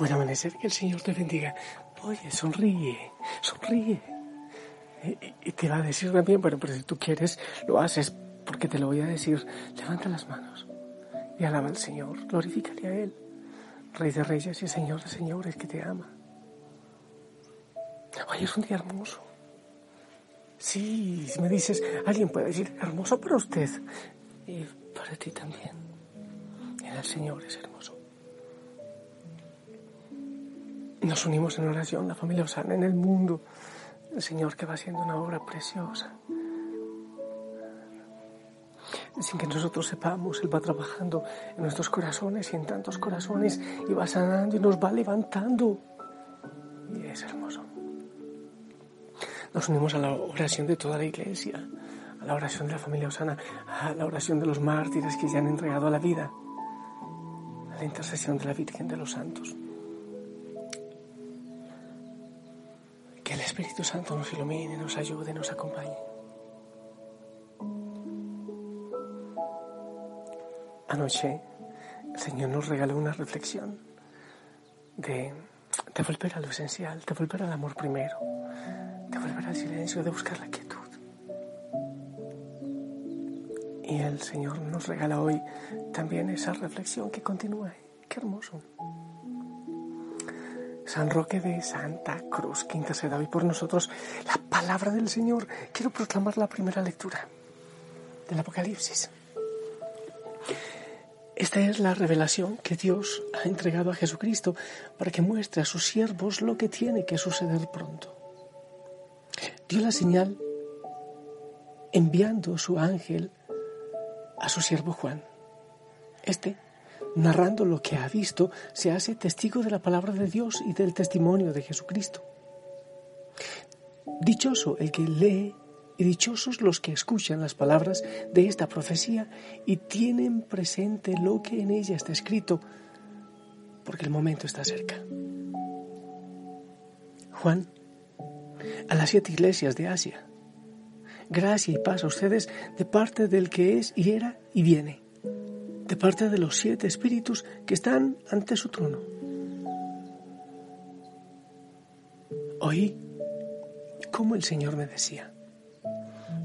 Buen amanecer, que el Señor te bendiga. Oye, sonríe, sonríe. Y, y te va a decir también, bueno, pero si tú quieres, lo haces, porque te lo voy a decir. Levanta las manos y alaba al Señor, glorifícale a Él. Rey de reyes y Señor de señores que te ama. Hoy es un día hermoso. Sí, si me dices, alguien puede decir, hermoso para usted. Y para ti también. El Señor es hermoso. Nos unimos en oración, la familia Osana en el mundo. El Señor que va haciendo una obra preciosa. Sin que nosotros sepamos, Él va trabajando en nuestros corazones y en tantos corazones y va sanando y nos va levantando. Y es hermoso. Nos unimos a la oración de toda la iglesia, a la oración de la familia Osana, a la oración de los mártires que ya han entregado a la vida, a la intercesión de la Virgen de los Santos. El Espíritu Santo nos ilumine, nos ayude, nos acompañe. Anoche el Señor nos regaló una reflexión de, de volver a lo esencial, de volver al amor primero, de volver al silencio, de buscar la quietud. Y el Señor nos regala hoy también esa reflexión que continúa. Qué hermoso. San Roque de Santa Cruz, que interceda hoy por nosotros la palabra del Señor. Quiero proclamar la primera lectura del Apocalipsis. Esta es la revelación que Dios ha entregado a Jesucristo para que muestre a sus siervos lo que tiene que suceder pronto. Dio la señal enviando su ángel a su siervo Juan. Este, narrando lo que ha visto, se hace testigo de la palabra de Dios y del testimonio de Jesucristo. Dichoso el que lee y dichosos los que escuchan las palabras de esta profecía y tienen presente lo que en ella está escrito, porque el momento está cerca. Juan, a las siete iglesias de Asia, gracia y paz a ustedes de parte del que es y era y viene, de parte de los siete espíritus que están ante su trono. Oí como el Señor me decía,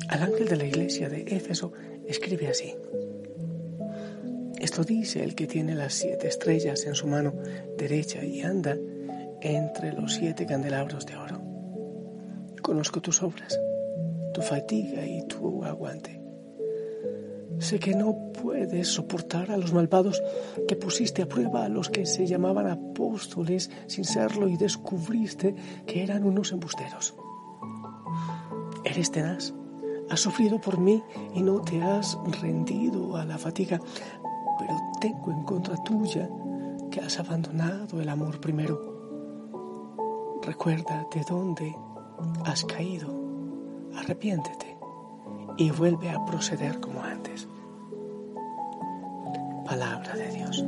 al ángel de la iglesia de Éfeso escribe así. Esto dice el que tiene las siete estrellas en su mano derecha y anda entre los siete candelabros de oro. Conozco tus obras, tu fatiga y tu aguante. Sé que no puedes soportar a los malvados que pusiste a prueba a los que se llamaban apóstoles sin serlo y descubriste que eran unos embusteros. Eres tenaz Has sufrido por mí y no te has rendido a la fatiga, pero tengo en contra tuya que has abandonado el amor primero. Recuerda de dónde has caído, arrepiéntete y vuelve a proceder como antes. Palabra de Dios.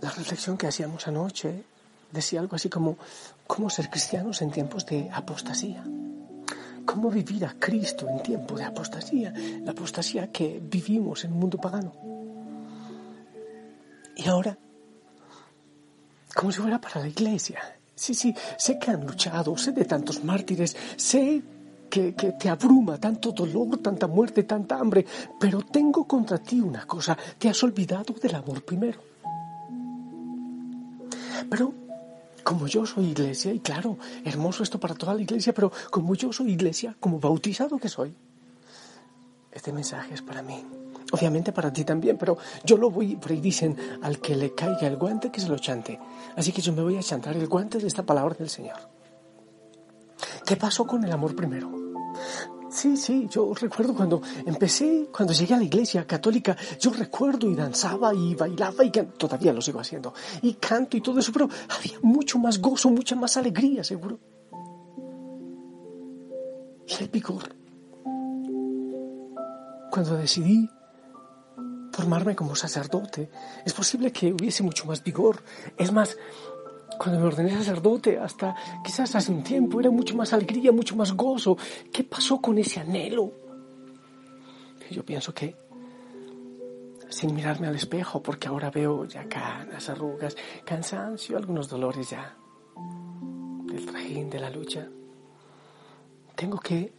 La reflexión que hacíamos anoche decía algo así como cómo ser cristianos en tiempos de apostasía. Cómo vivir a Cristo en tiempo de apostasía, la apostasía que vivimos en un mundo pagano. Y ahora, como si fuera para la iglesia. Sí, sí, sé que han luchado, sé de tantos mártires, sé que, que, te abruma tanto dolor, tanta muerte, tanta hambre, pero tengo contra ti una cosa, te has olvidado del amor primero. Pero como yo soy iglesia, y claro, hermoso esto para toda la iglesia, pero como yo soy iglesia, como bautizado que soy, este mensaje es para mí. Obviamente para ti también, pero yo lo voy, por ahí dicen, al que le caiga el guante, que se lo chante. Así que yo me voy a chantar el guante de esta palabra del Señor. ¿Qué pasó con el amor primero? Sí, sí, yo recuerdo cuando empecé, cuando llegué a la iglesia católica, yo recuerdo y danzaba y bailaba y todavía lo sigo haciendo, y canto y todo eso, pero había mucho más gozo, mucha más alegría, seguro. Y el picor. Cuando decidí formarme como sacerdote, es posible que hubiese mucho más vigor. Es más, cuando me ordené sacerdote, hasta quizás hace un tiempo, era mucho más alegría, mucho más gozo. ¿Qué pasó con ese anhelo? Yo pienso que, sin mirarme al espejo, porque ahora veo ya canas, arrugas, cansancio, algunos dolores ya, del trajín, de la lucha, tengo que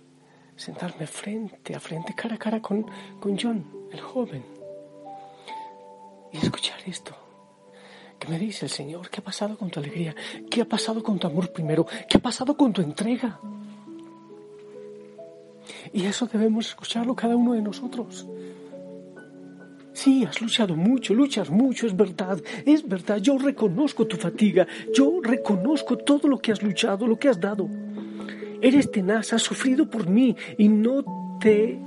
sentarme frente a frente, cara a cara con, con John, el joven y escuchar esto. ¿Qué me dice el Señor? ¿Qué ha pasado con tu alegría? ¿Qué ha pasado con tu amor primero? ¿Qué ha pasado con tu entrega? Y eso debemos escucharlo cada uno de nosotros. Sí, has luchado mucho, luchas mucho, es verdad, es verdad. Yo reconozco tu fatiga, yo reconozco todo lo que has luchado, lo que has dado. Eres tenaz, has sufrido por mí y no te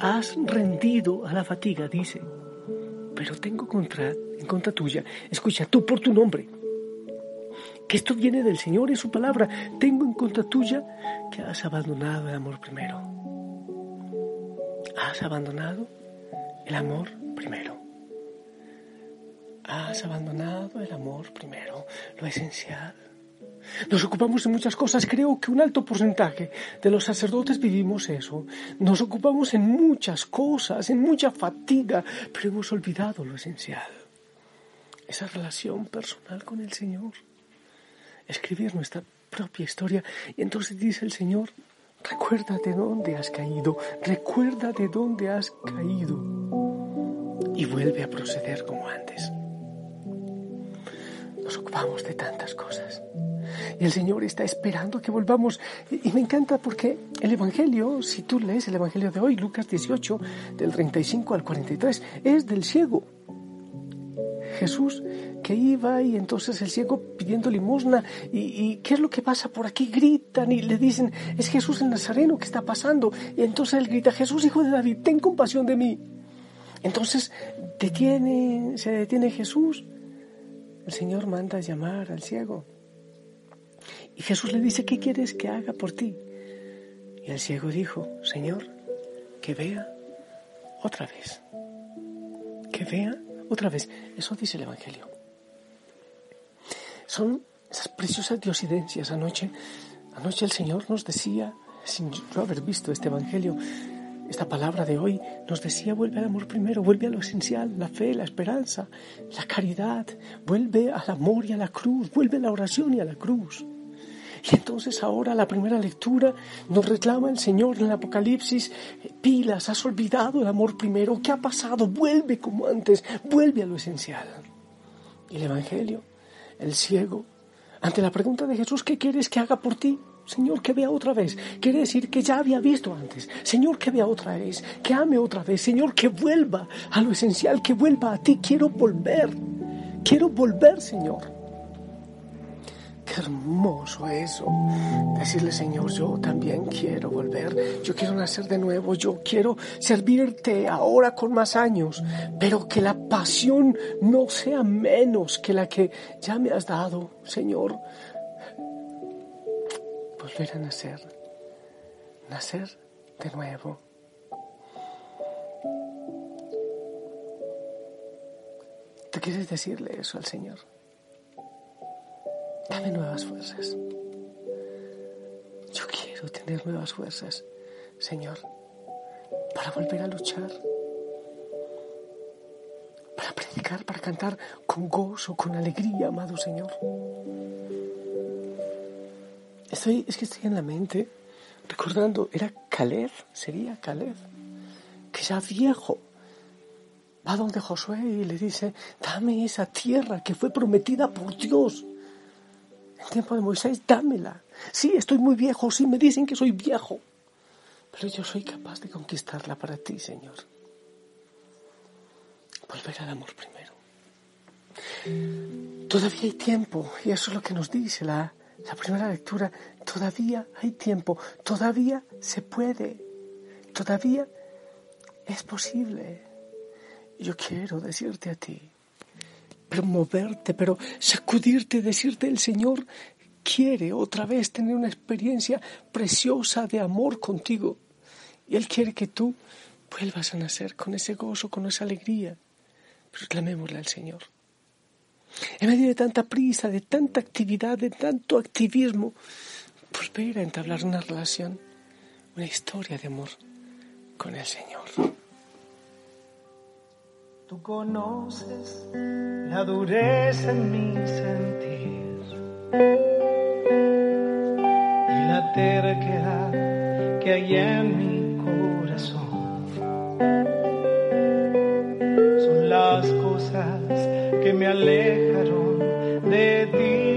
has rendido a la fatiga, dice pero tengo contra, en contra tuya, escucha, tú por tu nombre, que esto viene del Señor en su palabra, tengo en contra tuya que has abandonado el amor primero. Has abandonado el amor primero. Has abandonado el amor primero, lo esencial. Nos ocupamos de muchas cosas. Creo que un alto porcentaje de los sacerdotes vivimos eso. Nos ocupamos en muchas cosas, en mucha fatiga, pero hemos olvidado lo esencial. Esa relación personal con el Señor. Escribir nuestra propia historia. Y entonces dice el Señor, recuerda de dónde has caído, recuerda de dónde has caído. Y vuelve a proceder como antes. Nos ocupamos de tantas cosas. Y el Señor está esperando que volvamos. Y, me encanta porque el Evangelio, si tú lees el Evangelio de hoy, Lucas 18, del 35 al 43, es del ciego. Jesús que iba y entonces el ciego pidiendo limosna y, qué es lo que pasa por aquí gritan y le dicen es Jesús el Nazareno que está pasando y entonces él grita Jesús hijo de David ten compasión de mí. Entonces se detiene Jesús el Señor manda llamar al ciego y Jesús le dice, ¿qué quieres que haga por ti? Y el ciego dijo, Señor, que vea otra vez. Que vea otra vez. Eso dice el Evangelio. Son esas preciosas diosidencias. Anoche, anoche el Señor nos decía, sin yo haber visto este Evangelio, esta palabra de hoy nos decía, vuelve al amor primero, vuelve a lo esencial, la fe, la esperanza, la caridad, vuelve al amor y a la cruz, vuelve a la oración y a la cruz. Y entonces ahora la primera lectura nos reclama el Señor en el Apocalipsis, pilas, has olvidado el amor primero, ¿qué ha pasado? Vuelve como antes, vuelve a lo esencial. Y el Evangelio, el ciego, ante la pregunta de Jesús, ¿qué quieres que haga por ti? Señor, que vea otra vez. Quiere decir que ya había visto antes. Señor, que vea otra vez. Que ame otra vez. Señor, que vuelva a lo esencial, que vuelva a ti. Quiero volver. Quiero volver, Señor. Qué hermoso eso. Decirle, Señor, yo también quiero volver. Yo quiero nacer de nuevo. Yo quiero servirte ahora con más años. Pero que la pasión no sea menos que la que ya me has dado, Señor. Volver a nacer. Nacer de nuevo. ¿Te quieres decirle eso al Señor? Dame nuevas fuerzas. Yo quiero tener nuevas fuerzas, Señor, para volver a luchar, para predicar, para cantar con gozo, con alegría, amado Señor. Estoy, es que estoy en la mente recordando, era Caleb, sería Caleb, que ya viejo, va donde Josué y le dice, dame esa tierra que fue prometida por Dios En tiempo de Moisés, dámela. Sí, estoy muy viejo, sí, me dicen que soy viejo. Pero yo soy capaz de conquistarla para ti, Señor. Volver al amor primero. Todavía hay tiempo, y eso es lo que nos dice la, la primera lectura. Todavía hay tiempo, todavía se puede, todavía es posible. Yo quiero decirte a ti, pero moverte, pero sacudirte, decirte el Señor quiere otra vez tener una experiencia preciosa de amor contigo. Y Él quiere que tú vuelvas a nacer con ese gozo, con esa alegría. Pero clamémosle al Señor. En medio de tanta prisa, de tanta actividad, de tanto activismo, volver a entablar una relación, una historia de amor con el Señor. Tú conoces la dureza en mi sentir y la terquedad que hay en mi corazón. Son las cosas que me alejaron de ti,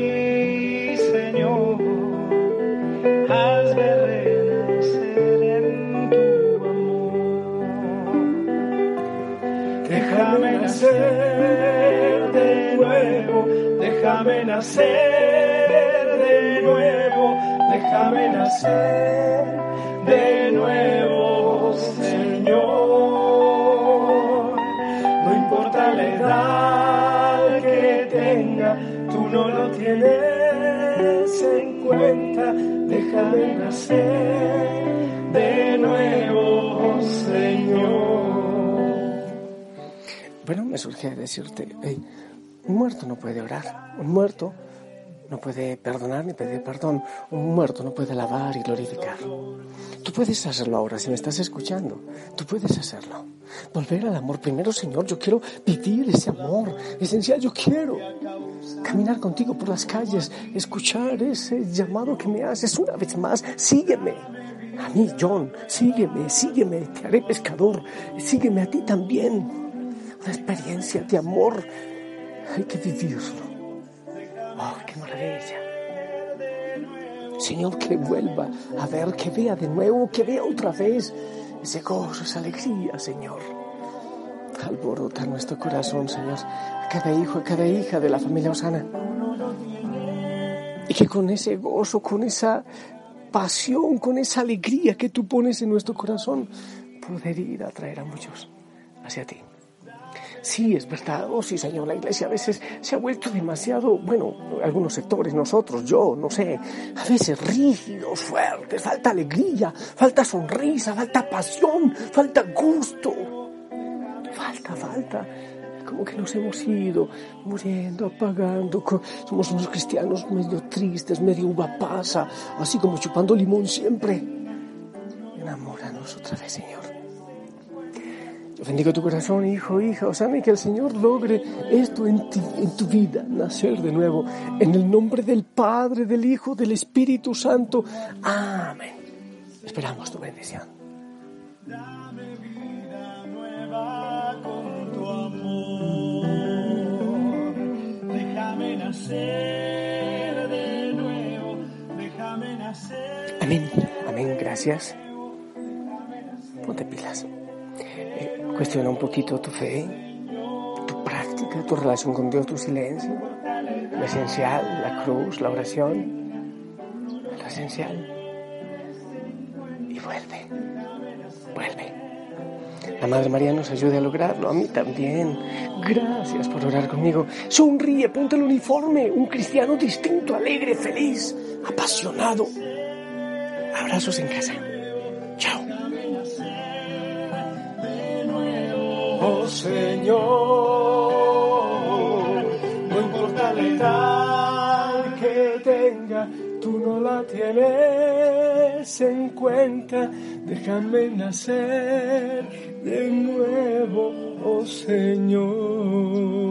de nuevo, déjame nacer de nuevo, déjame nacer de nuevo, Señor. No importa la edad que tenga, tú no lo tienes en cuenta, déjame nacer de nuevo, Señor. Bueno, me surge decirte, un muerto no puede orar, un muerto no puede perdonar ni pedir perdón, un muerto no puede alabar y glorificar. Tú puedes hacerlo ahora, si me estás escuchando, tú puedes hacerlo. Volver al amor primero, Señor, yo quiero vivir ese amor esencial, yo quiero caminar contigo por las calles, escuchar ese llamado que me haces una vez más, sígueme. A mí, John, sígueme, sígueme, te haré pescador, sígueme a ti también una experiencia de amor. Hay que vivirlo. ¡Oh, qué maravilla! Señor, que vuelva a ver, que vea de nuevo, que vea otra vez ese gozo, esa alegría, Señor. Alborota nuestro corazón, Señor, a cada hijo, a cada hija de la familia Osana. Y que con ese gozo, con esa pasión, con esa alegría que tú pones en nuestro corazón, poder ir a traer a muchos hacia ti. Sí, es verdad. Oh, sí, Señor, la iglesia a veces se ha vuelto demasiado, bueno, algunos sectores, nosotros, yo, no sé, a veces rígidos, fuertes, falta alegría, falta sonrisa, falta pasión, falta gusto. Falta, falta. Como que nos hemos ido muriendo, apagando. Somos unos cristianos medio tristes, medio uva pasa, así como chupando limón siempre. Enamóranos otra vez, Señor. Yo bendigo tu corazón, hijo, hija, Osana, y que el Señor logre esto en, ti, en tu vida, nacer de nuevo, en el nombre del Padre, del Hijo, del Espíritu Santo. Amén. Esperamos tu bendición. nueva con tu amor. Déjame nacer de nuevo, déjame nacer. Amén, amén, gracias. Ponte pilas. Cuestiona un poquito tu fe, tu práctica, tu relación con Dios, tu silencio, lo esencial, la cruz, la oración, lo esencial. Y vuelve, vuelve. La Madre María nos ayude a lograrlo, a mí también. Gracias por orar conmigo. Sonríe, ponte el uniforme, un cristiano distinto, alegre, feliz, apasionado. Abrazos en casa. Oh Señor, no importa la edad que tenga, tú no la tienes en cuenta. Déjame nacer de nuevo, oh Señor.